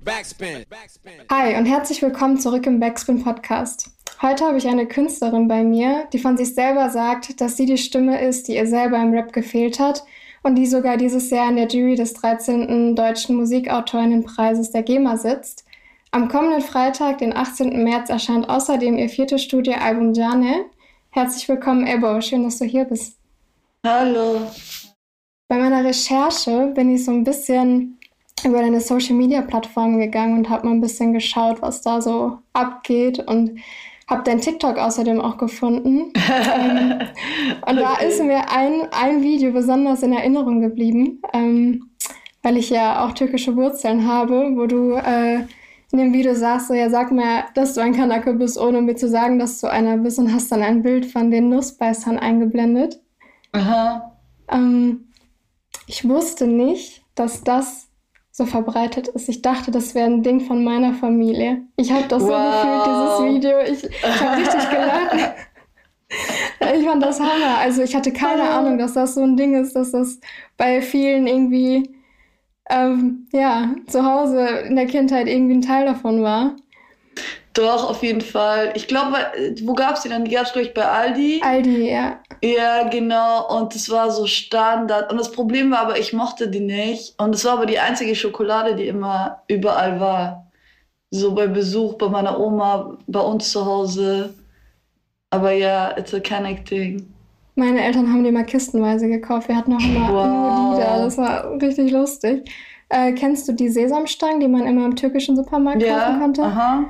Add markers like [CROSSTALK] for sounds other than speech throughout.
Backspin. Hi und herzlich willkommen zurück im Backspin Podcast. Heute habe ich eine Künstlerin bei mir, die von sich selber sagt, dass sie die Stimme ist, die ihr selber im Rap gefehlt hat und die sogar dieses Jahr in der Jury des 13. Deutschen Musikautorinnenpreises der GEMA sitzt. Am kommenden Freitag, den 18. März, erscheint außerdem ihr viertes Studioalbum Jane. Herzlich willkommen, Ebo. Schön, dass du hier bist. Hallo. Bei meiner Recherche bin ich so ein bisschen über deine Social Media Plattform gegangen und habe mal ein bisschen geschaut, was da so abgeht und habe dein TikTok außerdem auch gefunden. [LAUGHS] ähm, und okay. da ist mir ein, ein Video besonders in Erinnerung geblieben, ähm, weil ich ja auch türkische Wurzeln habe, wo du äh, in dem Video sagst, so, ja, sag mir, dass du ein Kanake bist, ohne mir zu sagen, dass du einer bist und hast dann ein Bild von den Nussbeißern eingeblendet. Aha. Ähm, ich wusste nicht, dass das so verbreitet ist. Ich dachte, das wäre ein Ding von meiner Familie. Ich habe das wow. so gefühlt, dieses Video. Ich, ich habe richtig gelacht. [LAUGHS] ich fand das Hammer. Also ich hatte keine. Ahnung, dass das so ein Ding ist, dass das bei vielen irgendwie ähm, ja, zu Hause in der Kindheit irgendwie ein Teil davon war. Doch, auf jeden Fall. Ich glaube, wo gab es die dann? Die gab es, glaube ich, bei Aldi. Aldi, ja. Ja, genau. Und es war so Standard. Und das Problem war aber, ich mochte die nicht. Und es war aber die einzige Schokolade, die immer überall war. So bei Besuch bei meiner Oma, bei uns zu Hause. Aber ja, it's a Canic thing. Meine Eltern haben die mal kistenweise gekauft. Wir hatten auch immer wow. nur die da. Das war richtig lustig. Äh, kennst du die Sesamstangen, die man immer im türkischen Supermarkt ja, kaufen konnte? Aha.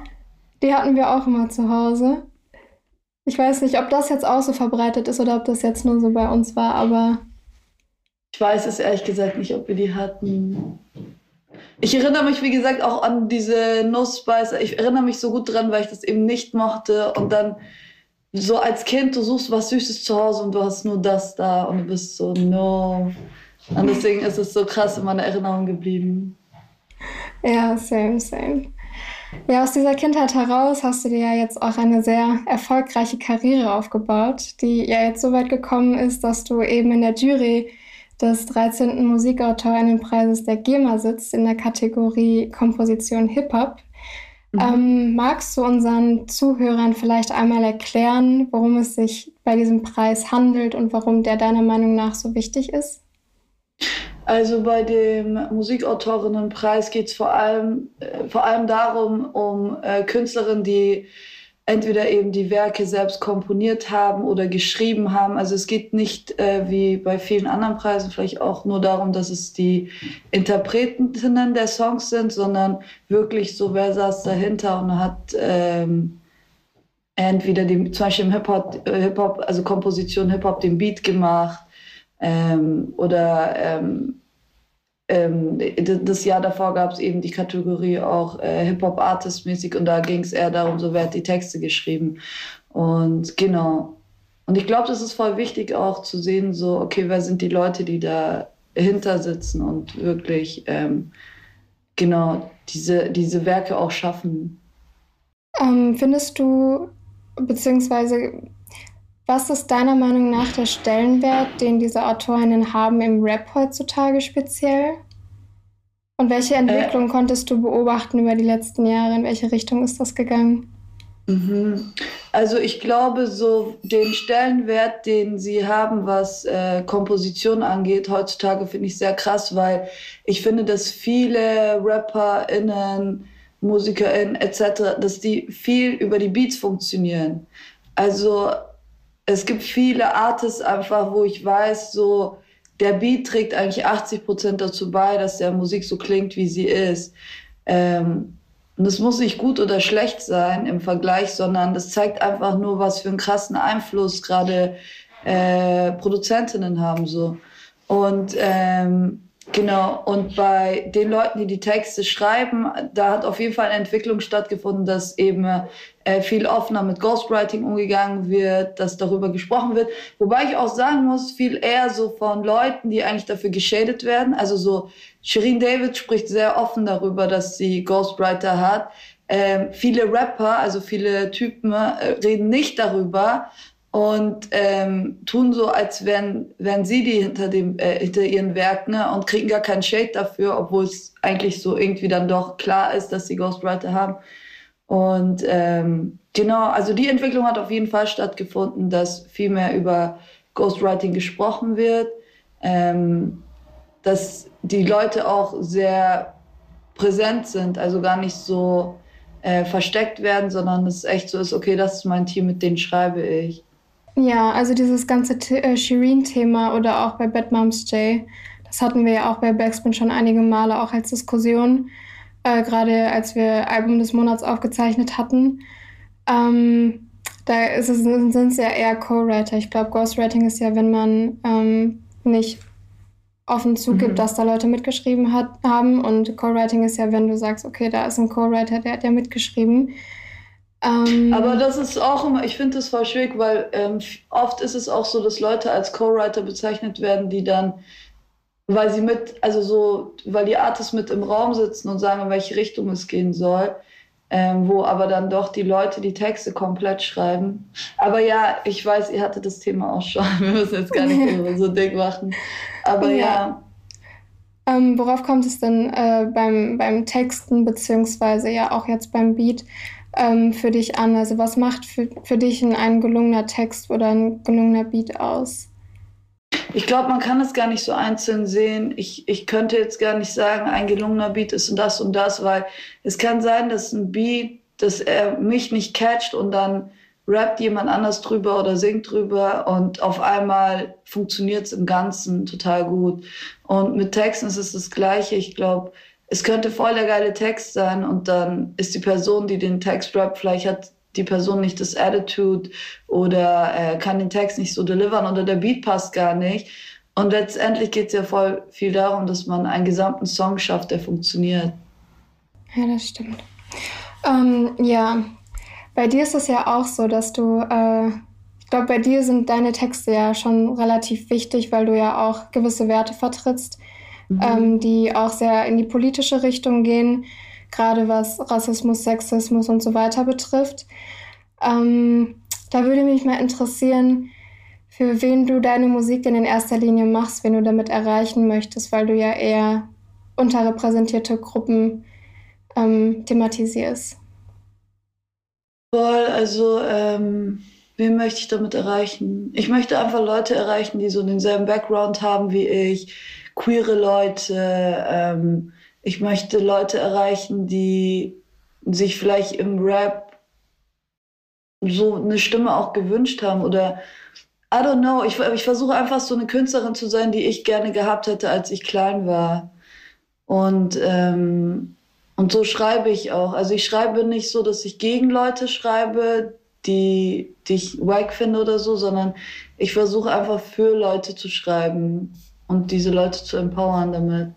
Die hatten wir auch immer zu Hause. Ich weiß nicht, ob das jetzt auch so verbreitet ist oder ob das jetzt nur so bei uns war, aber. Ich weiß es ehrlich gesagt nicht, ob wir die hatten. Ich erinnere mich, wie gesagt, auch an diese Nussbeißer. Ich erinnere mich so gut dran, weil ich das eben nicht mochte. Und dann so als Kind, du suchst was Süßes zu Hause und du hast nur das da und du bist so, no. Und deswegen ist es so krass in meiner Erinnerung geblieben. Ja, same, same. Ja, aus dieser Kindheit heraus hast du dir ja jetzt auch eine sehr erfolgreiche Karriere aufgebaut, die ja jetzt so weit gekommen ist, dass du eben in der Jury des 13. Musikautorinnenpreises der GEMA sitzt in der Kategorie Komposition Hip-Hop. Mhm. Ähm, magst du unseren Zuhörern vielleicht einmal erklären, worum es sich bei diesem Preis handelt und warum der deiner Meinung nach so wichtig ist? Also bei dem Musikautorinnenpreis geht es vor allem, äh, vor allem darum, um äh, Künstlerinnen, die entweder eben die Werke selbst komponiert haben oder geschrieben haben. Also es geht nicht äh, wie bei vielen anderen Preisen vielleicht auch nur darum, dass es die Interpretinnen der Songs sind, sondern wirklich so, wer saß dahinter und hat ähm, entweder die, zum Beispiel im Hip-Hop, Hip -Hop, also Komposition Hip-Hop den Beat gemacht ähm, oder ähm, ähm, das Jahr davor gab es eben die Kategorie auch äh, Hip-Hop-Artist-mäßig und da ging es eher darum, so wer hat die Texte geschrieben. Und genau. Und ich glaube, das ist voll wichtig auch zu sehen, so, okay, wer sind die Leute, die dahinter sitzen und wirklich ähm, genau diese, diese Werke auch schaffen. Ähm, findest du, beziehungsweise was ist deiner Meinung nach der Stellenwert, den diese Autorinnen haben im Rap heutzutage speziell? Und welche Entwicklung äh, konntest du beobachten über die letzten Jahre? In welche Richtung ist das gegangen? Mhm. Also ich glaube, so den Stellenwert, den sie haben, was äh, Komposition angeht, heutzutage finde ich sehr krass, weil ich finde, dass viele RapperInnen, MusikerInnen etc., dass die viel über die Beats funktionieren. Also es gibt viele Artists einfach, wo ich weiß, so der Beat trägt eigentlich 80 Prozent dazu bei, dass der Musik so klingt, wie sie ist. Ähm, und es muss nicht gut oder schlecht sein im Vergleich, sondern das zeigt einfach nur, was für einen krassen Einfluss gerade äh, Produzentinnen haben so. Und ähm, Genau, und bei den Leuten, die die Texte schreiben, da hat auf jeden Fall eine Entwicklung stattgefunden, dass eben äh, viel offener mit Ghostwriting umgegangen wird, dass darüber gesprochen wird. Wobei ich auch sagen muss, viel eher so von Leuten, die eigentlich dafür geschadet werden. Also so Shirin David spricht sehr offen darüber, dass sie Ghostwriter hat. Ähm, viele Rapper, also viele Typen, äh, reden nicht darüber. Und ähm, tun so, als wären, wären sie die hinter, dem, äh, hinter ihren Werken ne? und kriegen gar keinen Shade dafür, obwohl es eigentlich so irgendwie dann doch klar ist, dass sie Ghostwriter haben. Und ähm, genau, also die Entwicklung hat auf jeden Fall stattgefunden, dass viel mehr über Ghostwriting gesprochen wird, ähm, dass die Leute auch sehr präsent sind, also gar nicht so äh, versteckt werden, sondern es echt so ist, okay, das ist mein Team, mit denen schreibe ich. Ja, also dieses ganze äh, Shireen-Thema oder auch bei Bad Moms J, das hatten wir ja auch bei Backspin schon einige Male auch als Diskussion, äh, gerade als wir Album des Monats aufgezeichnet hatten. Ähm, da ist es, sind es ja eher Co-Writer. Ich glaube, Ghostwriting ist ja, wenn man ähm, nicht offen zugibt, mhm. dass da Leute mitgeschrieben hat, haben. Und Co-Writing ist ja, wenn du sagst, okay, da ist ein Co-Writer, der hat ja mitgeschrieben. Ähm, Aber das ist auch immer, ich finde das voll schwierig, weil ähm, oft ist es auch so, dass Leute als Co-Writer bezeichnet werden, die dann, weil sie mit, also so, weil die Artists mit im Raum sitzen und sagen, in welche Richtung es gehen soll, ähm, wo aber dann doch die Leute die Texte komplett schreiben. Aber ja, ich weiß, ihr hattet das Thema auch schon. [LAUGHS] Wir müssen jetzt gar nicht [LAUGHS] so dick machen. Aber ja. ja. Ähm, worauf kommt es denn äh, beim, beim Texten, beziehungsweise ja auch jetzt beim Beat ähm, für dich an? Also was macht für, für dich ein, gelungener Text oder ein gelungener Beat aus? Ich glaube, man kann es gar nicht so einzeln sehen. Ich, ich könnte jetzt gar nicht sagen, ein gelungener Beat ist und das und das, weil es kann sein, dass ein Beat, dass er mich nicht catcht und dann rappt jemand anders drüber oder singt drüber und auf einmal funktioniert es im Ganzen total gut. Und mit Texten ist es das Gleiche. Ich glaube, es könnte voll der geile Text sein und dann ist die Person, die den Text rappt, vielleicht hat die Person nicht das Attitude oder äh, kann den Text nicht so delivern oder der Beat passt gar nicht. Und letztendlich geht es ja voll viel darum, dass man einen gesamten Song schafft, der funktioniert. Ja, das stimmt. Ähm, ja, bei dir ist es ja auch so, dass du, äh, ich glaube, bei dir sind deine Texte ja schon relativ wichtig, weil du ja auch gewisse Werte vertrittst, mhm. ähm, die auch sehr in die politische Richtung gehen, gerade was Rassismus, Sexismus und so weiter betrifft. Ähm, da würde mich mal interessieren, für wen du deine Musik denn in erster Linie machst, wen du damit erreichen möchtest, weil du ja eher unterrepräsentierte Gruppen ähm, thematisierst. Voll, also ähm, wen möchte ich damit erreichen? Ich möchte einfach Leute erreichen, die so denselben Background haben wie ich, queere Leute. Ähm, ich möchte Leute erreichen, die sich vielleicht im Rap so eine Stimme auch gewünscht haben oder I don't know. Ich, ich versuche einfach so eine Künstlerin zu sein, die ich gerne gehabt hätte, als ich klein war. Und ähm, und so schreibe ich auch. Also ich schreibe nicht so, dass ich gegen Leute schreibe, die, die ich wack finde oder so, sondern ich versuche einfach für Leute zu schreiben und diese Leute zu empowern damit.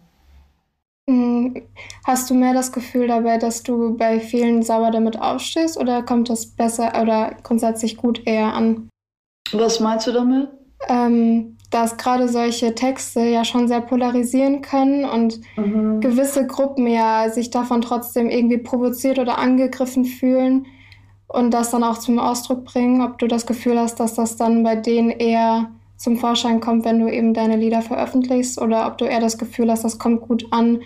Hm, hast du mehr das Gefühl dabei, dass du bei vielen sauer damit aufstehst oder kommt das besser oder grundsätzlich gut eher an? Was meinst du damit? Ähm, dass gerade solche Texte ja schon sehr polarisieren können und mhm. gewisse Gruppen ja sich davon trotzdem irgendwie provoziert oder angegriffen fühlen und das dann auch zum Ausdruck bringen, ob du das Gefühl hast, dass das dann bei denen eher zum Vorschein kommt, wenn du eben deine Lieder veröffentlichst oder ob du eher das Gefühl hast, das kommt gut an,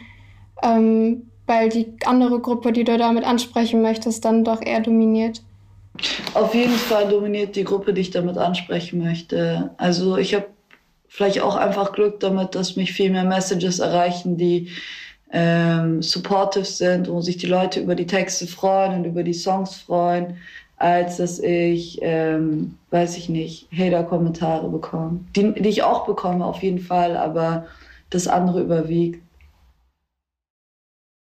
ähm, weil die andere Gruppe, die du damit ansprechen möchtest, dann doch eher dominiert. Auf jeden Fall dominiert die Gruppe, die ich damit ansprechen möchte. Also ich habe vielleicht auch einfach Glück damit, dass mich viel mehr Messages erreichen, die ähm, supportive sind, wo sich die Leute über die Texte freuen und über die Songs freuen, als dass ich, ähm, weiß ich nicht, Hater-Kommentare bekomme. Die, die ich auch bekomme, auf jeden Fall, aber das andere überwiegt.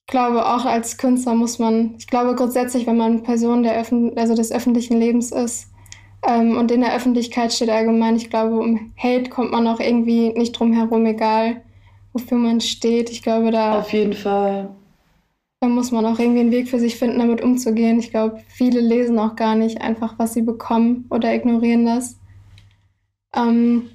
Ich glaube, auch als Künstler muss man, ich glaube grundsätzlich, wenn man Person der Öffn also des öffentlichen Lebens ist, ähm, und in der Öffentlichkeit steht allgemein, ich glaube, um Hate kommt man auch irgendwie nicht drum herum, egal wofür man steht. Ich glaube, da. Auf jeden Fall. Da muss man auch irgendwie einen Weg für sich finden, damit umzugehen. Ich glaube, viele lesen auch gar nicht einfach, was sie bekommen oder ignorieren das. Ähm,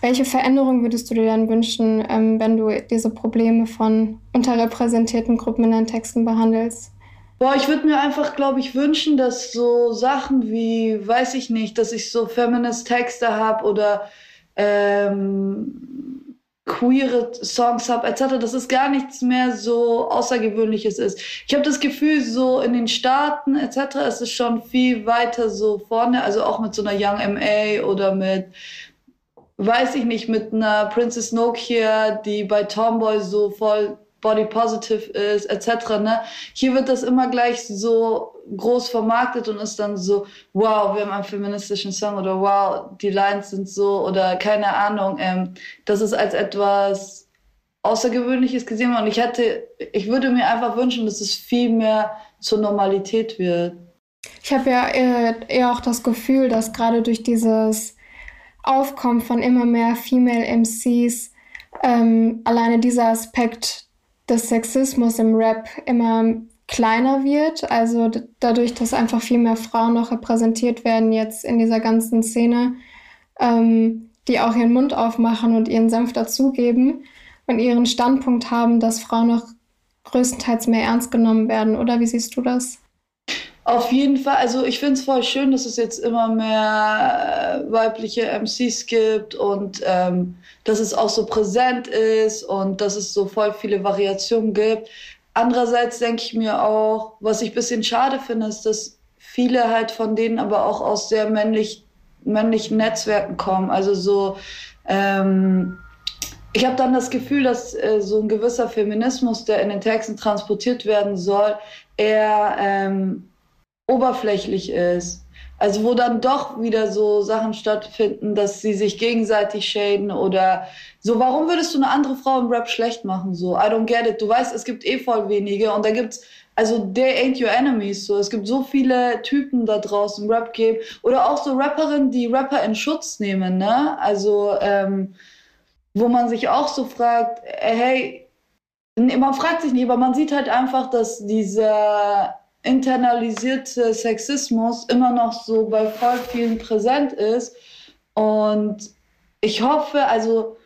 welche Veränderung würdest du dir dann wünschen, ähm, wenn du diese Probleme von unterrepräsentierten Gruppen in deinen Texten behandelst? Boah, ich würde mir einfach, glaube ich, wünschen, dass so Sachen wie, weiß ich nicht, dass ich so Feminist-Texte habe oder ähm, queere Songs habe, etc., dass es gar nichts mehr so Außergewöhnliches ist. Ich habe das Gefühl, so in den Staaten etc., ist es schon viel weiter so vorne, also auch mit so einer Young MA oder mit weiß ich nicht, mit einer Princess Nokia, die bei Tomboy so voll body positive ist, etc. Ne? Hier wird das immer gleich so groß vermarktet und ist dann so, wow, wir haben einen feministischen Song oder wow, die Lines sind so oder keine Ahnung. Ähm, das ist als etwas Außergewöhnliches gesehen und ich hätte, ich würde mir einfach wünschen, dass es viel mehr zur Normalität wird. Ich habe ja eher, eher auch das Gefühl, dass gerade durch dieses Aufkommen von immer mehr Female MCs ähm, alleine dieser Aspekt des Sexismus im Rap immer kleiner wird. Also dadurch, dass einfach viel mehr Frauen noch repräsentiert werden jetzt in dieser ganzen Szene, ähm, die auch ihren Mund aufmachen und ihren Senf dazugeben und ihren Standpunkt haben, dass Frauen noch größtenteils mehr ernst genommen werden. Oder wie siehst du das? Auf jeden Fall, also ich finde es voll schön, dass es jetzt immer mehr äh, weibliche MCs gibt und ähm, dass es auch so präsent ist und dass es so voll viele Variationen gibt. Andererseits denke ich mir auch, was ich ein bisschen schade finde, ist, dass viele halt von denen aber auch aus sehr männlich, männlichen Netzwerken kommen. Also so, ähm, ich habe dann das Gefühl, dass äh, so ein gewisser Feminismus, der in den Texten transportiert werden soll, eher ähm, oberflächlich ist. Also wo dann doch wieder so Sachen stattfinden, dass sie sich gegenseitig schäden oder so. Warum würdest du eine andere Frau im Rap schlecht machen? So, I don't get it. Du weißt, es gibt eh voll wenige und da gibt's also they ain't your enemies. So, es gibt so viele Typen da draußen im Rap Game oder auch so Rapperinnen, die Rapper in Schutz nehmen. Ne? Also ähm, wo man sich auch so fragt, äh, hey, man fragt sich nicht, aber man sieht halt einfach, dass dieser internalisierte Sexismus immer noch so bei voll vielen präsent ist. Und ich hoffe, also,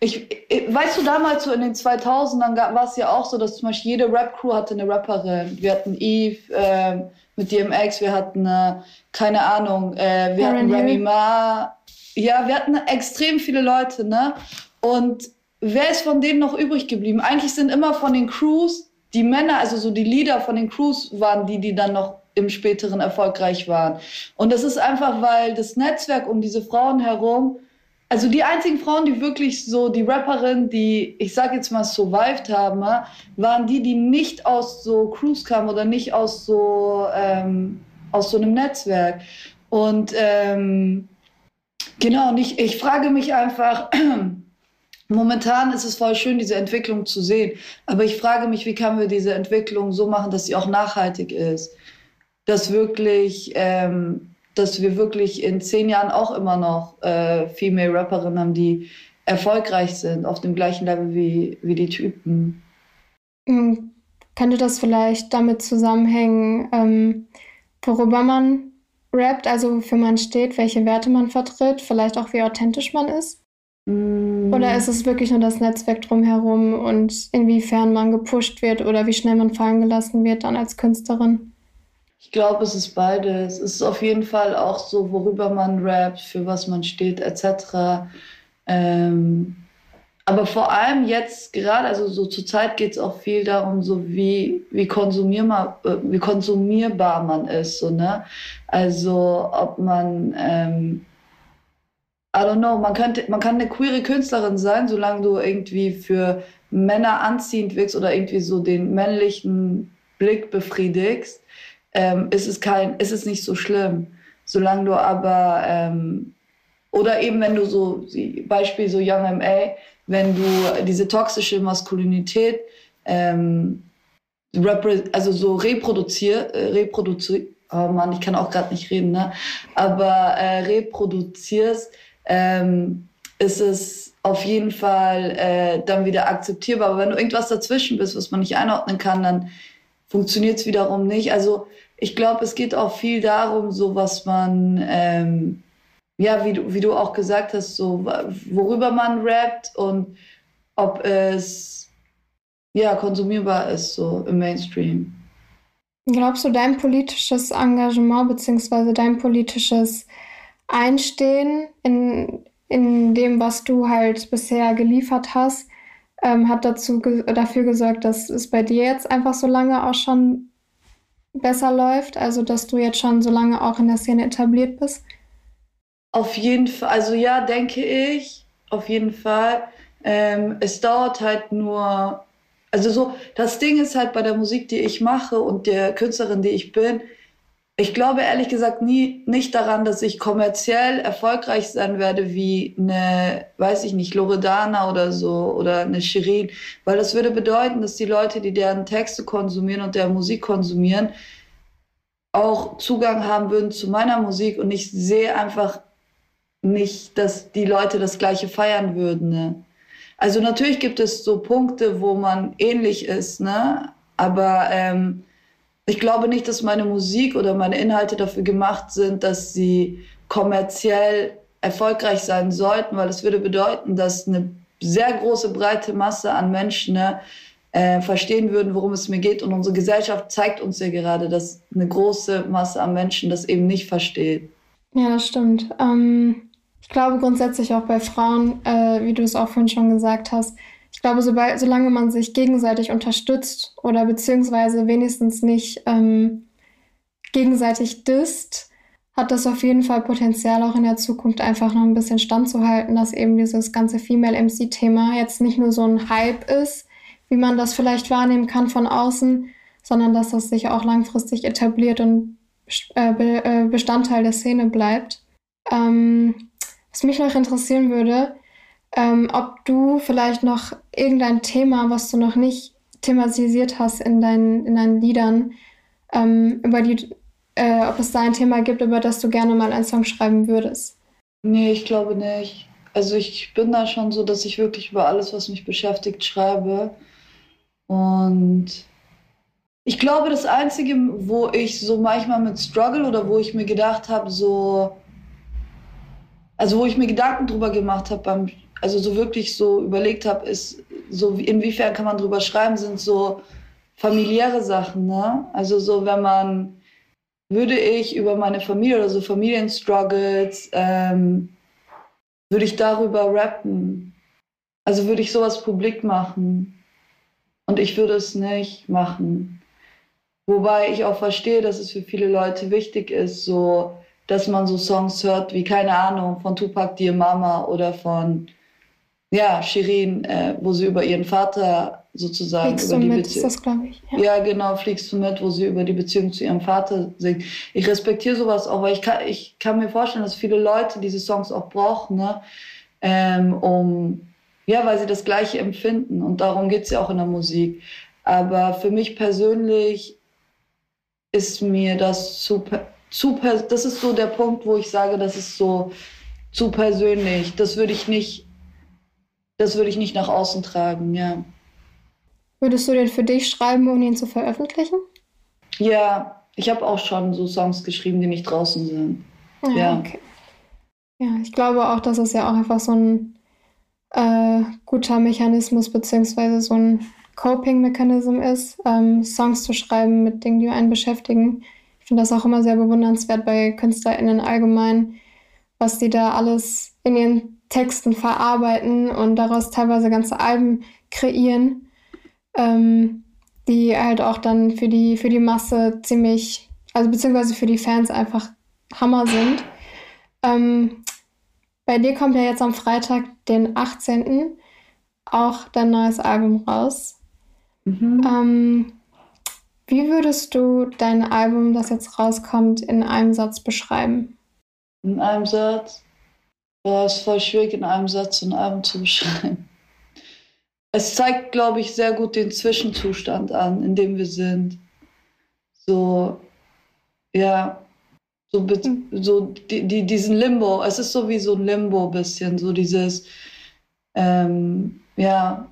ich, ich, weißt du, damals so in den 2000ern war es ja auch so, dass zum Beispiel jede Rap-Crew hatte eine Rapperin. Wir hatten Eve äh, mit DMX, wir hatten, äh, keine Ahnung, äh, wir hatten Remy Ma. Ja, wir hatten extrem viele Leute, ne? Und wer ist von denen noch übrig geblieben? Eigentlich sind immer von den Crews die Männer, also so die Leader von den Crews waren die, die dann noch im späteren erfolgreich waren. Und das ist einfach, weil das Netzwerk um diese Frauen herum, also die einzigen Frauen, die wirklich so, die Rapperinnen, die, ich sag jetzt mal, survived haben, waren die, die nicht aus so Crews kamen oder nicht aus so, ähm, aus so einem Netzwerk. Und ähm, genau, und ich, ich frage mich einfach, [CLEARS THROAT] Momentan ist es voll schön, diese Entwicklung zu sehen. Aber ich frage mich, wie können wir diese Entwicklung so machen, dass sie auch nachhaltig ist? Dass wirklich, ähm, dass wir wirklich in zehn Jahren auch immer noch äh, Female Rapperinnen haben, die erfolgreich sind, auf dem gleichen Level wie, wie die Typen. Mhm. Könnte das vielleicht damit zusammenhängen, ähm, worüber man rappt, also wofür man steht, welche Werte man vertritt, vielleicht auch wie authentisch man ist? Oder ist es wirklich nur das Netzwerk drumherum und inwiefern man gepusht wird oder wie schnell man fallen gelassen wird dann als Künstlerin? Ich glaube, es ist beides. Es ist auf jeden Fall auch so, worüber man rappt, für was man steht, etc. Ähm, aber vor allem jetzt gerade, also so zur Zeit geht es auch viel darum, so wie, wie, konsumierbar, äh, wie konsumierbar man ist. So, ne? Also ob man ähm, I don't know, man, könnte, man kann eine queere Künstlerin sein, solange du irgendwie für Männer anziehend wirkst oder irgendwie so den männlichen Blick befriedigst, ähm, ist, es kein, ist es nicht so schlimm. Solange du aber, ähm, oder eben wenn du so, Beispiel so Young MA, wenn du diese toxische Maskulinität, ähm, also so reproduzier, äh, reproduzier, oh Mann, ich kann auch gerade nicht reden, ne? aber äh, reproduzierst, ähm, ist es auf jeden Fall äh, dann wieder akzeptierbar. Aber wenn du irgendwas dazwischen bist, was man nicht einordnen kann, dann funktioniert es wiederum nicht. Also ich glaube, es geht auch viel darum, so was man, ähm, ja, wie du, wie du auch gesagt hast, so worüber man rappt und ob es ja konsumierbar ist, so im Mainstream. Glaubst du, dein politisches Engagement bzw. dein politisches Einstehen in, in dem, was du halt bisher geliefert hast, ähm, hat dazu ge dafür gesorgt, dass es bei dir jetzt einfach so lange auch schon besser läuft? Also, dass du jetzt schon so lange auch in der Szene etabliert bist? Auf jeden Fall, also ja, denke ich, auf jeden Fall. Ähm, es dauert halt nur also so, das Ding ist halt bei der Musik, die ich mache und der Künstlerin, die ich bin, ich glaube ehrlich gesagt nie nicht daran, dass ich kommerziell erfolgreich sein werde wie eine, weiß ich nicht, Loredana oder so oder eine Shirin, weil das würde bedeuten, dass die Leute, die deren Texte konsumieren und deren Musik konsumieren, auch Zugang haben würden zu meiner Musik und ich sehe einfach nicht, dass die Leute das gleiche feiern würden. Ne? Also natürlich gibt es so Punkte, wo man ähnlich ist, ne? Aber ähm, ich glaube nicht, dass meine Musik oder meine Inhalte dafür gemacht sind, dass sie kommerziell erfolgreich sein sollten, weil das würde bedeuten, dass eine sehr große breite Masse an Menschen ne, äh, verstehen würden, worum es mir geht. Und unsere Gesellschaft zeigt uns ja gerade, dass eine große Masse an Menschen das eben nicht versteht. Ja, das stimmt. Ähm, ich glaube grundsätzlich auch bei Frauen, äh, wie du es auch vorhin schon gesagt hast, glaube, sobald, solange man sich gegenseitig unterstützt oder beziehungsweise wenigstens nicht ähm, gegenseitig disst, hat das auf jeden Fall Potenzial, auch in der Zukunft einfach noch ein bisschen standzuhalten, dass eben dieses ganze Female MC-Thema jetzt nicht nur so ein Hype ist, wie man das vielleicht wahrnehmen kann von außen, sondern dass das sich auch langfristig etabliert und äh, äh Bestandteil der Szene bleibt. Ähm, was mich noch interessieren würde, ähm, ob du vielleicht noch irgendein Thema, was du noch nicht thematisiert hast in deinen, in deinen Liedern, ähm, über die, äh, ob es da ein Thema gibt, über das du gerne mal einen Song schreiben würdest. Nee, ich glaube nicht. Also ich bin da schon so, dass ich wirklich über alles, was mich beschäftigt, schreibe. Und ich glaube, das Einzige, wo ich so manchmal mit Struggle oder wo ich mir gedacht habe, so, also wo ich mir Gedanken drüber gemacht habe, beim, also so wirklich so überlegt habe, ist so, inwiefern kann man drüber schreiben, sind so familiäre Sachen, ne? Also so, wenn man, würde ich über meine Familie oder so Familienstruggles, ähm, würde ich darüber rappen. Also würde ich sowas publik machen. Und ich würde es nicht machen. Wobei ich auch verstehe, dass es für viele Leute wichtig ist, so dass man so Songs hört wie, keine Ahnung, von Tupac Dear Mama oder von, ja, Shirin, äh, wo sie über ihren Vater sozusagen Fliegst über die mit, ist das, glaube ich. Ja. ja. genau, fliegst du mit, wo sie über die Beziehung zu ihrem Vater singt. Ich respektiere sowas auch, weil ich kann, ich kann mir vorstellen, dass viele Leute diese Songs auch brauchen, ne? Ähm, um, ja, weil sie das Gleiche empfinden und darum geht es ja auch in der Musik. Aber für mich persönlich ist mir das super zu das ist so der Punkt, wo ich sage, das ist so zu persönlich. Das würde ich nicht, das würde ich nicht nach außen tragen, ja. Würdest du den für dich schreiben, ohne ihn zu veröffentlichen? Ja, ich habe auch schon so Songs geschrieben, die nicht draußen sind. Ja, ja. Okay. Ja, ich glaube auch, dass es ja auch einfach so ein äh, guter Mechanismus beziehungsweise so ein Coping-Mechanismus ist, ähm, Songs zu schreiben mit Dingen, die einen beschäftigen. Ich finde das auch immer sehr bewundernswert bei KünstlerInnen allgemein, was die da alles in ihren Texten verarbeiten und daraus teilweise ganze Alben kreieren, ähm, die halt auch dann für die, für die Masse ziemlich, also beziehungsweise für die Fans einfach Hammer sind. Ähm, bei dir kommt ja jetzt am Freitag, den 18. auch dein neues Album raus. Mhm. Ähm, wie würdest du dein Album, das jetzt rauskommt, in einem Satz beschreiben? In einem Satz? Ja, es ist voll schwierig, in einem Satz ein Album zu [LAUGHS] beschreiben. Es zeigt, glaube ich, sehr gut den Zwischenzustand an, in dem wir sind. So, ja, so, hm. so die, die, diesen Limbo. Es ist so wie so ein Limbo bisschen, so dieses, ähm, ja,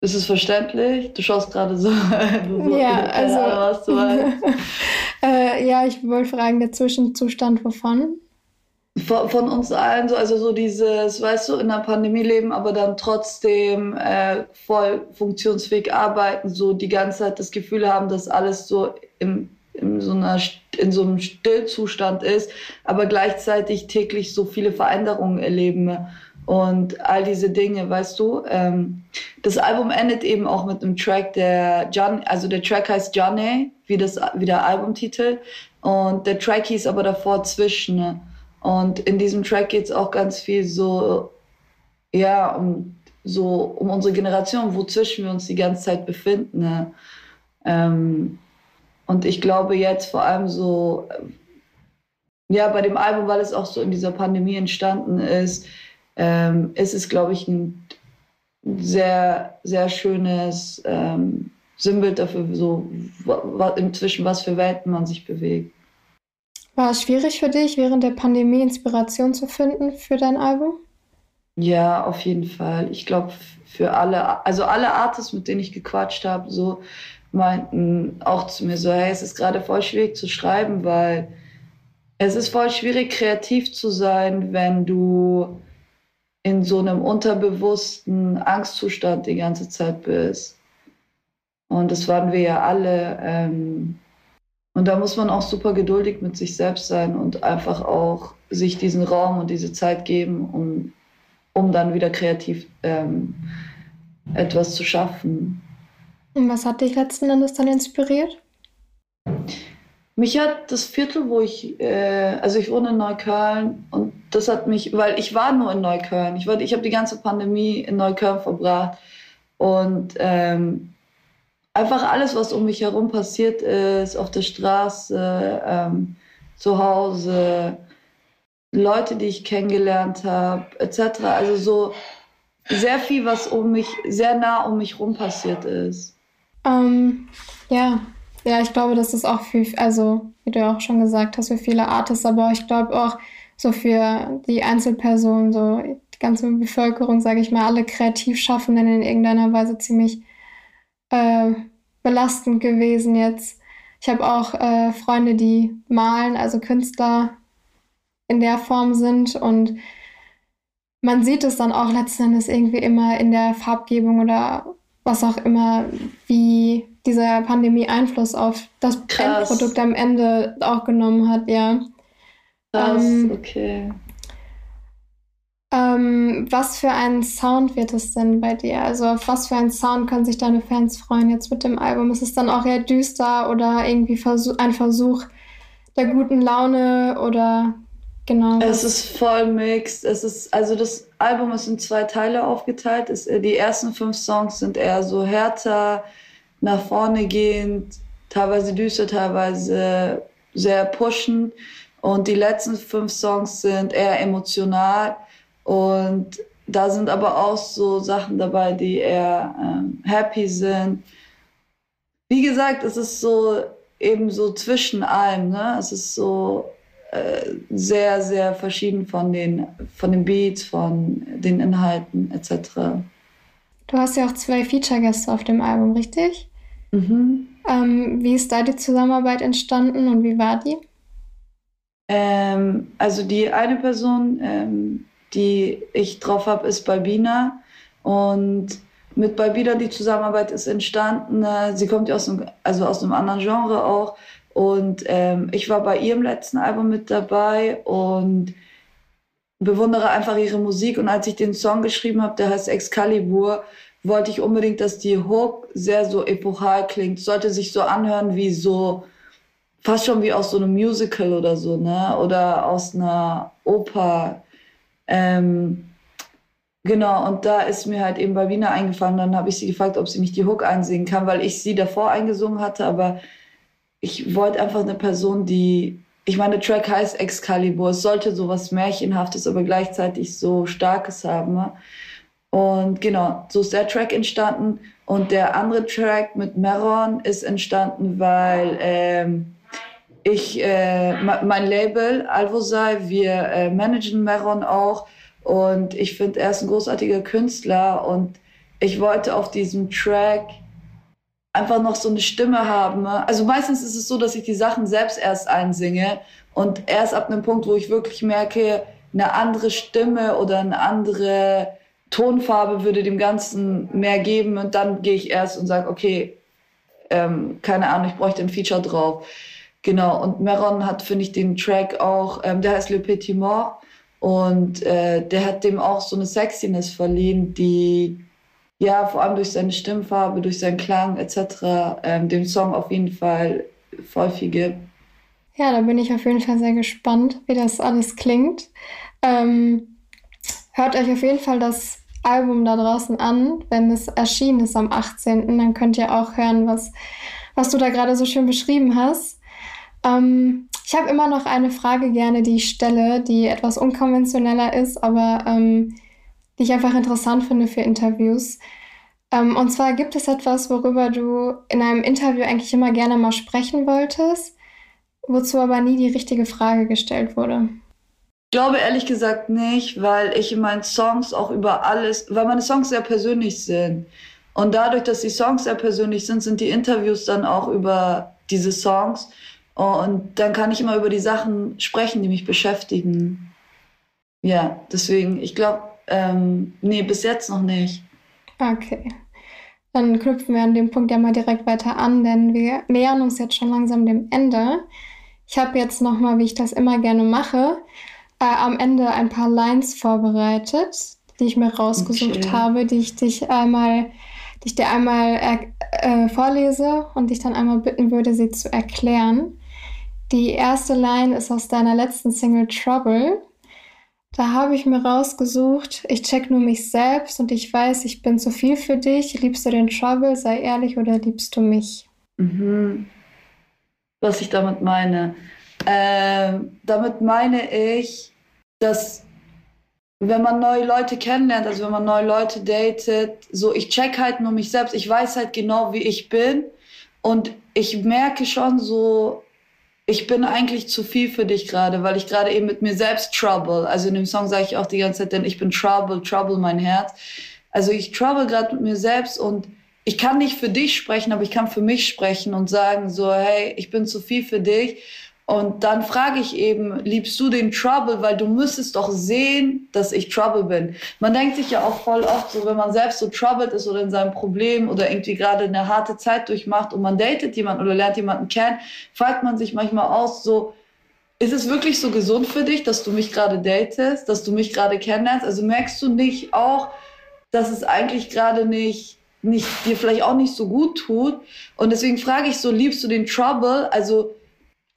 ist es verständlich? Du schaust gerade so. [LAUGHS] so ja, also. Ahnung, was du [LAUGHS] äh, ja, ich wollte fragen, der Zwischenzustand wovon? Von, von, uns allen so, also so dieses, weißt du, in der Pandemie leben, aber dann trotzdem äh, voll funktionsfähig arbeiten, so die ganze Zeit das Gefühl haben, dass alles so im, in, so einer, in so einem Stillzustand ist, aber gleichzeitig täglich so viele Veränderungen erleben und all diese Dinge, weißt du. Ähm, das Album endet eben auch mit einem Track, der John, also der Track heißt Johnny, wie, das, wie der Albumtitel, und der Track hieß aber davor Zwischen. Ne? Und in diesem Track geht es auch ganz viel so, ja, um so um unsere Generation, wozwischen wir uns die ganze Zeit befinden. Ne? Ähm, und ich glaube jetzt vor allem so, ja, bei dem Album, weil es auch so in dieser Pandemie entstanden ist, ähm, ist es, glaube ich, ein sehr, sehr schönes ähm, Sinnbild dafür, so inzwischen was für Welten man sich bewegt. War es schwierig für dich, während der Pandemie Inspiration zu finden für dein Album? Ja, auf jeden Fall. Ich glaube, für alle, also alle Artists, mit denen ich gequatscht habe, so meinten auch zu mir so, hey, es ist gerade voll schwierig zu schreiben, weil es ist voll schwierig, kreativ zu sein, wenn du in so einem unterbewussten Angstzustand die ganze Zeit bist. Und das waren wir ja alle. Ähm, und da muss man auch super geduldig mit sich selbst sein und einfach auch sich diesen Raum und diese Zeit geben, um, um dann wieder kreativ ähm, etwas zu schaffen. Und was hat dich letzten Endes dann inspiriert? Mich hat das Viertel, wo ich, äh, also ich wohne in Neukölln und das hat mich, weil ich war nur in Neukölln. Ich, ich habe die ganze Pandemie in Neukölln verbracht und ähm, einfach alles, was um mich herum passiert ist, auf der Straße, ähm, zu Hause, Leute, die ich kennengelernt habe, etc. Also so sehr viel, was um mich, sehr nah um mich rum passiert ist. Ähm, ja, ja, ich glaube, das ist auch für, also wie du auch schon gesagt hast, für viele Artists, aber ich glaube auch so für die Einzelpersonen, so die ganze Bevölkerung, sage ich mal, alle Kreativschaffenden in irgendeiner Weise ziemlich äh, belastend gewesen jetzt. Ich habe auch äh, Freunde, die malen, also Künstler in der Form sind und man sieht es dann auch letzten Endes irgendwie immer in der Farbgebung oder was auch immer, wie diese Pandemie Einfluss auf das Krass. Endprodukt am Ende auch genommen hat, ja. Krass, ähm, okay. Ähm, was für einen Sound wird es denn bei dir? Also auf was für einen Sound können sich deine Fans freuen jetzt mit dem Album? Ist es dann auch eher düster oder irgendwie Versuch, ein Versuch der guten Laune oder genau? Es ist voll mixed. Es ist, also das Album ist in zwei Teile aufgeteilt. Es, äh, die ersten fünf Songs sind eher so härter, nach vorne gehend, teilweise düster, teilweise sehr pushend. Und die letzten fünf Songs sind eher emotional und da sind aber auch so Sachen dabei, die eher ähm, happy sind. Wie gesagt, es ist so eben so zwischen allem. Ne? Es ist so äh, sehr, sehr verschieden von den, von den Beats, von den Inhalten etc. Du hast ja auch zwei Feature-Gäste auf dem Album, richtig? Mhm. Ähm, wie ist da die Zusammenarbeit entstanden und wie war die? Ähm, also die eine Person, ähm, die ich drauf habe, ist Balbina. Und mit Balbina die Zusammenarbeit ist entstanden. Sie kommt ja aus einem, also aus einem anderen Genre auch. Und ähm, ich war bei ihrem letzten Album mit dabei und bewundere einfach ihre Musik. Und als ich den Song geschrieben habe, der heißt Excalibur, wollte ich unbedingt, dass die Hook sehr so epochal klingt. Sollte sich so anhören wie so, fast schon wie aus so einem Musical oder so, ne? Oder aus einer Oper. Ähm, genau, und da ist mir halt eben bei Wiener eingefallen. Dann habe ich sie gefragt, ob sie nicht die Hook einsingen kann, weil ich sie davor eingesungen hatte, aber ich wollte einfach eine Person, die. Ich meine, der Track heißt Excalibur. Es sollte so was Märchenhaftes, aber gleichzeitig so Starkes haben. Ne? Und genau, so ist der Track entstanden. Und der andere Track mit Meron ist entstanden, weil ähm, ich, äh, mein Label Alvosai, wir äh, managen Meron auch und ich finde, er ist ein großartiger Künstler und ich wollte auf diesem Track einfach noch so eine Stimme haben. Also meistens ist es so, dass ich die Sachen selbst erst einsinge und erst ab einem Punkt, wo ich wirklich merke, eine andere Stimme oder eine andere Tonfarbe würde dem Ganzen mehr geben und dann gehe ich erst und sage, okay, ähm, keine Ahnung, ich bräuchte ein Feature drauf. Genau, und Meron hat, finde ich, den Track auch, ähm, der heißt Le Petit Mort und äh, der hat dem auch so eine Sexiness verliehen, die ja vor allem durch seine Stimmfarbe, durch seinen Klang etc. Ähm, dem Song auf jeden Fall voll viel gibt. Ja, da bin ich auf jeden Fall sehr gespannt, wie das alles klingt. Ähm, hört euch auf jeden Fall das Album da draußen an, wenn es erschienen ist am 18. Dann könnt ihr auch hören, was, was du da gerade so schön beschrieben hast. Ähm, ich habe immer noch eine Frage gerne, die ich stelle, die etwas unkonventioneller ist, aber ähm, die ich einfach interessant finde für Interviews. Ähm, und zwar gibt es etwas, worüber du in einem Interview eigentlich immer gerne mal sprechen wolltest, wozu aber nie die richtige Frage gestellt wurde. Ich glaube ehrlich gesagt nicht, weil ich in meinen Songs auch über alles, weil meine Songs sehr persönlich sind. Und dadurch, dass die Songs sehr persönlich sind, sind die Interviews dann auch über diese Songs. Und dann kann ich immer über die Sachen sprechen, die mich beschäftigen. Ja, deswegen, ich glaube, ähm, nee, bis jetzt noch nicht. Okay. Dann knüpfen wir an dem Punkt ja mal direkt weiter an, denn wir nähern uns jetzt schon langsam dem Ende. Ich habe jetzt nochmal, wie ich das immer gerne mache, äh, am Ende ein paar Lines vorbereitet, die ich mir rausgesucht okay. habe, die ich dich einmal, die ich dir einmal äh, vorlese und dich dann einmal bitten würde, sie zu erklären. Die erste Line ist aus deiner letzten Single Trouble. Da habe ich mir rausgesucht, ich check nur mich selbst und ich weiß, ich bin zu viel für dich. Liebst du den Trouble? Sei ehrlich oder liebst du mich? Mhm. Was ich damit meine. Ähm, damit meine ich, dass wenn man neue Leute kennenlernt, also wenn man neue Leute datet, so ich check halt nur mich selbst, ich weiß halt genau, wie ich bin und ich merke schon so, ich bin eigentlich zu viel für dich gerade, weil ich gerade eben mit mir selbst trouble. Also in dem Song sage ich auch die ganze Zeit, denn ich bin trouble, trouble mein Herz. Also ich trouble gerade mit mir selbst und ich kann nicht für dich sprechen, aber ich kann für mich sprechen und sagen so, hey, ich bin zu viel für dich und dann frage ich eben, liebst du den Trouble? Weil du müsstest doch sehen, dass ich Trouble bin. Man denkt sich ja auch voll oft so, wenn man selbst so troubled ist oder in seinem Problem oder irgendwie gerade eine harte Zeit durchmacht und man datet jemanden oder lernt jemanden kennen, fragt man sich manchmal aus, so, ist es wirklich so gesund für dich, dass du mich gerade datest, dass du mich gerade kennenlernst? Also merkst du nicht auch, dass es eigentlich gerade nicht nicht dir vielleicht auch nicht so gut tut und deswegen frage ich so liebst du den Trouble also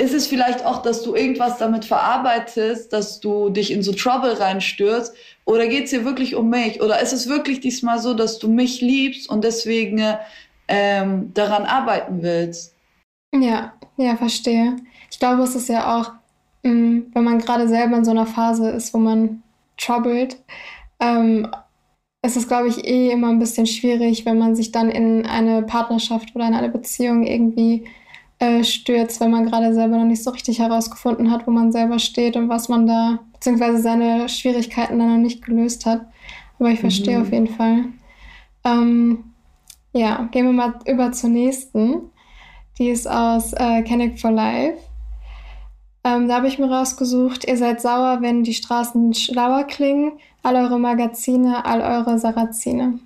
ist es vielleicht auch, dass du irgendwas damit verarbeitest, dass du dich in so Trouble reinstürzt? Oder geht es dir wirklich um mich? Oder ist es wirklich diesmal so, dass du mich liebst und deswegen ähm, daran arbeiten willst? Ja, ja, verstehe. Ich glaube, es ist ja auch, mh, mm, wenn man gerade selber in so einer Phase ist, wo man troubled, ähm, es ist, glaube ich, eh immer ein bisschen schwierig, wenn man sich dann in eine Partnerschaft oder in eine Beziehung irgendwie äh, stürzt, wenn man gerade selber noch nicht so richtig herausgefunden hat, wo man selber steht und was man da, beziehungsweise seine Schwierigkeiten dann noch nicht gelöst hat. Aber ich verstehe mhm. auf jeden Fall. Ähm, ja, gehen wir mal über zur nächsten. Die ist aus äh, Canic for Life. Ähm, da habe ich mir rausgesucht, ihr seid sauer, wenn die Straßen schlauer klingen. All eure Magazine, all eure Sarazine.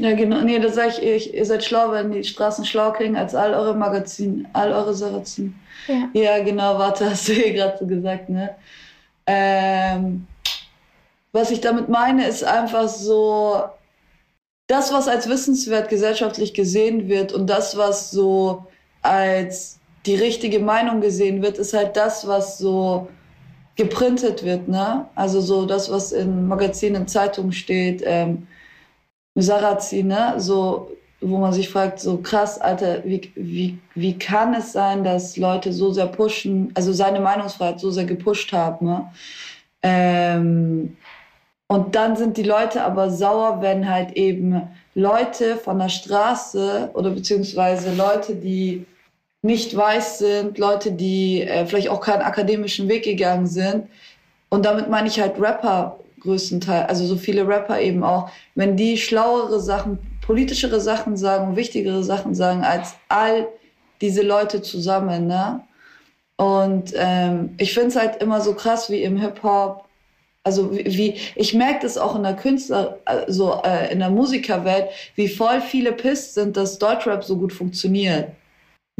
Ja, genau. Nee, das sage ich, ich, ihr seid schlau, wenn die Straßen schlau klingen als all eure Magazine, all eure Sarazin. Ja. ja, genau, warte, [LAUGHS] hast du hier gerade so gesagt, ne? Ähm, was ich damit meine, ist einfach so, das, was als wissenswert gesellschaftlich gesehen wird und das, was so als die richtige Meinung gesehen wird, ist halt das, was so geprintet wird, ne? Also so das, was in Magazinen, Zeitungen steht, ähm, Sarazin, ne? So, wo man sich fragt, so krass, Alter, wie, wie, wie kann es sein, dass Leute so sehr pushen, also seine Meinungsfreiheit so sehr gepusht haben, ne? Ähm, und dann sind die Leute aber sauer, wenn halt eben Leute von der Straße oder beziehungsweise Leute, die nicht weiß sind, Leute, die äh, vielleicht auch keinen akademischen Weg gegangen sind. Und damit meine ich halt Rapper größtenteils, also so viele Rapper eben auch, wenn die schlauere Sachen politischere Sachen sagen, wichtigere Sachen sagen als all diese Leute zusammen, ne? Und ähm, ich finde es halt immer so krass, wie im Hip-Hop, also wie, wie ich merke das auch in der Künstler, also äh, in der Musikerwelt, wie voll viele pisst sind, dass Deutschrap so gut funktioniert.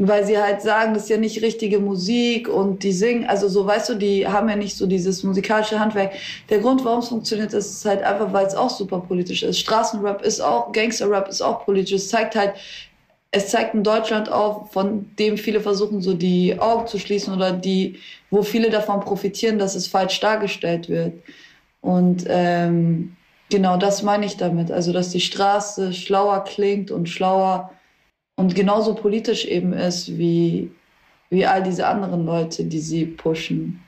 Weil sie halt sagen, das ist ja nicht richtige Musik und die singen, also so, weißt du, die haben ja nicht so dieses musikalische Handwerk. Der Grund, warum es funktioniert, ist halt einfach, weil es auch super politisch ist. Straßenrap ist auch, Gangsterrap ist auch politisch. Es zeigt halt, es zeigt ein Deutschland auf, von dem viele versuchen, so die Augen zu schließen oder die, wo viele davon profitieren, dass es falsch dargestellt wird. Und ähm, genau das meine ich damit. Also, dass die Straße schlauer klingt und schlauer und genauso politisch eben ist wie, wie all diese anderen Leute, die sie pushen.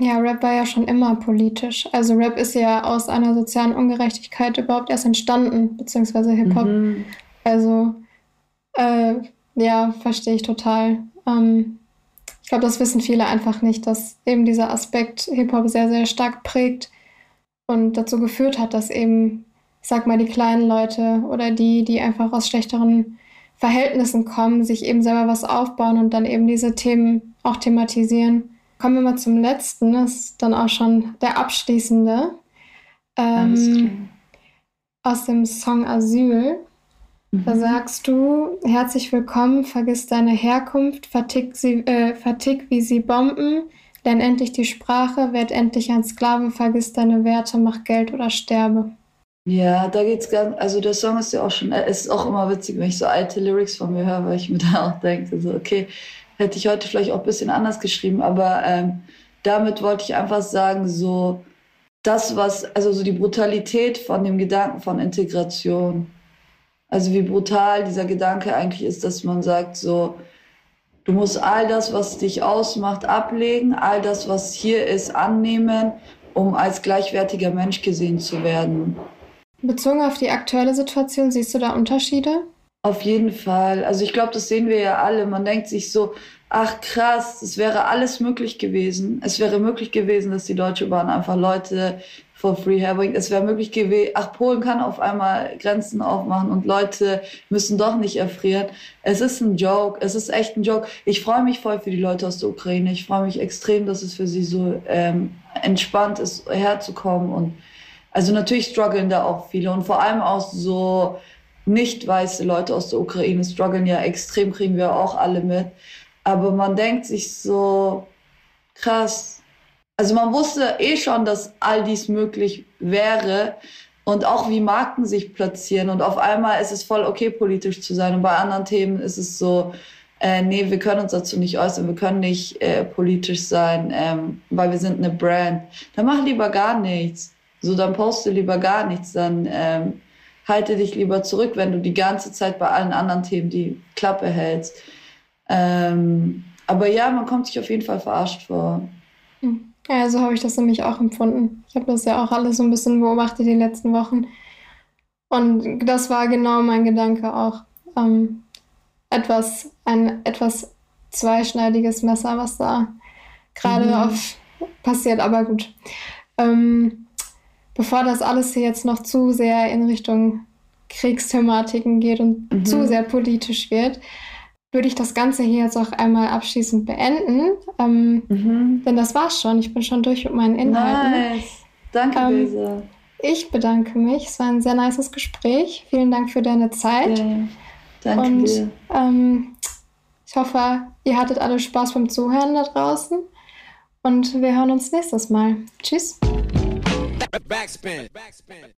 Ja, Rap war ja schon immer politisch. Also Rap ist ja aus einer sozialen Ungerechtigkeit überhaupt erst entstanden, beziehungsweise Hip-Hop. Mhm. Also äh, ja, verstehe ich total. Ähm, ich glaube, das wissen viele einfach nicht, dass eben dieser Aspekt Hip-Hop sehr, sehr stark prägt und dazu geführt hat, dass eben, sag mal, die kleinen Leute oder die, die einfach aus schlechteren Verhältnissen kommen, sich eben selber was aufbauen und dann eben diese Themen auch thematisieren. Kommen wir mal zum letzten, das ist dann auch schon der abschließende. Ähm, aus dem Song Asyl. Da mhm. sagst du, herzlich willkommen, vergiss deine Herkunft, vertick, sie, äh, vertick wie sie Bomben, lern endlich die Sprache, werd endlich ein Sklave, vergiss deine Werte, mach Geld oder sterbe. Ja, da geht's ganz, also der Song ist ja auch schon, es ist auch immer witzig, wenn ich so alte Lyrics von mir höre, weil ich mir [LAUGHS] da auch denke, so, okay, hätte ich heute vielleicht auch ein bisschen anders geschrieben, aber ähm, damit wollte ich einfach sagen, so, das, was, also so die Brutalität von dem Gedanken von Integration, also wie brutal dieser Gedanke eigentlich ist, dass man sagt, so, du musst all das, was dich ausmacht, ablegen, all das, was hier ist, annehmen, um als gleichwertiger Mensch gesehen zu werden. Bezogen auf die aktuelle Situation, siehst du da Unterschiede? Auf jeden Fall. Also ich glaube, das sehen wir ja alle. Man denkt sich so, ach krass, es wäre alles möglich gewesen. Es wäre möglich gewesen, dass die Deutsche Bahn einfach Leute for free herbringt. Es wäre möglich gewesen, ach, Polen kann auf einmal Grenzen aufmachen und Leute müssen doch nicht erfrieren. Es ist ein Joke, es ist echt ein Joke. Ich freue mich voll für die Leute aus der Ukraine. Ich freue mich extrem, dass es für sie so ähm, entspannt ist, herzukommen. Und also natürlich strugglen da auch viele und vor allem auch so nicht weiße Leute aus der Ukraine strugglen ja extrem, kriegen wir auch alle mit. Aber man denkt sich so, krass, also man wusste eh schon, dass all dies möglich wäre und auch wie Marken sich platzieren. Und auf einmal ist es voll okay, politisch zu sein. Und bei anderen Themen ist es so, äh, nee, wir können uns dazu nicht äußern, wir können nicht äh, politisch sein, ähm, weil wir sind eine Brand. Dann mach lieber gar nichts. So, dann poste lieber gar nichts, dann ähm, halte dich lieber zurück, wenn du die ganze Zeit bei allen anderen Themen die Klappe hältst. Ähm, aber ja, man kommt sich auf jeden Fall verarscht vor. Mhm. Ja, so habe ich das nämlich auch empfunden. Ich habe das ja auch alles so ein bisschen beobachtet die letzten Wochen. Und das war genau mein Gedanke auch. Ähm, etwas, ein etwas zweischneidiges Messer, was da gerade mhm. auf passiert, aber gut. Ähm, bevor das alles hier jetzt noch zu sehr in Richtung Kriegsthematiken geht und mhm. zu sehr politisch wird, würde ich das Ganze hier jetzt auch einmal abschließend beenden. Ähm, mhm. Denn das war's schon. Ich bin schon durch mit meinen Inhalten. Nice. Danke, ähm, Lisa. Ich bedanke mich. Es war ein sehr nices Gespräch. Vielen Dank für deine Zeit. Ja, danke Und, dir. Ähm, ich hoffe, ihr hattet alle Spaß beim Zuhören da draußen. Und wir hören uns nächstes Mal. Tschüss. Backspin. Backspin.